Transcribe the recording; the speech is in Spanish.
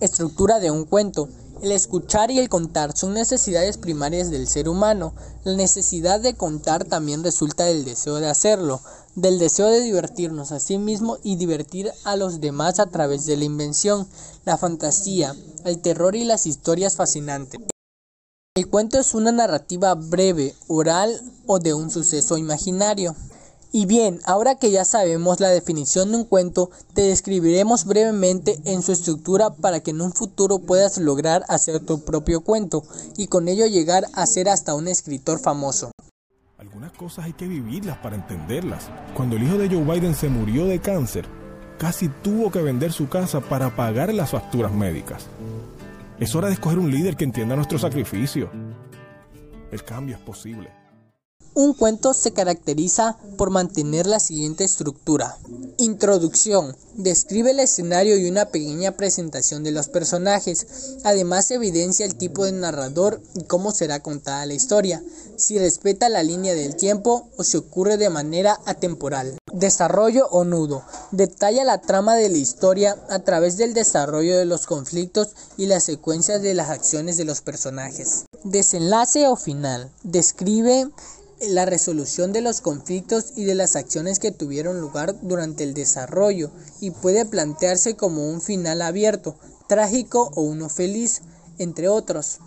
Estructura de un cuento. El escuchar y el contar son necesidades primarias del ser humano. La necesidad de contar también resulta del deseo de hacerlo, del deseo de divertirnos a sí mismo y divertir a los demás a través de la invención, la fantasía, el terror y las historias fascinantes. El cuento es una narrativa breve, oral o de un suceso imaginario. Y bien, ahora que ya sabemos la definición de un cuento, te describiremos brevemente en su estructura para que en un futuro puedas lograr hacer tu propio cuento y con ello llegar a ser hasta un escritor famoso. Algunas cosas hay que vivirlas para entenderlas. Cuando el hijo de Joe Biden se murió de cáncer, casi tuvo que vender su casa para pagar las facturas médicas. Es hora de escoger un líder que entienda nuestro sacrificio. El cambio es posible. Un cuento se caracteriza por mantener la siguiente estructura. Introducción. Describe el escenario y una pequeña presentación de los personajes. Además evidencia el tipo de narrador y cómo será contada la historia, si respeta la línea del tiempo o si ocurre de manera atemporal. Desarrollo o nudo. Detalla la trama de la historia a través del desarrollo de los conflictos y las secuencias de las acciones de los personajes. Desenlace o final. Describe la resolución de los conflictos y de las acciones que tuvieron lugar durante el desarrollo y puede plantearse como un final abierto, trágico o uno feliz, entre otros.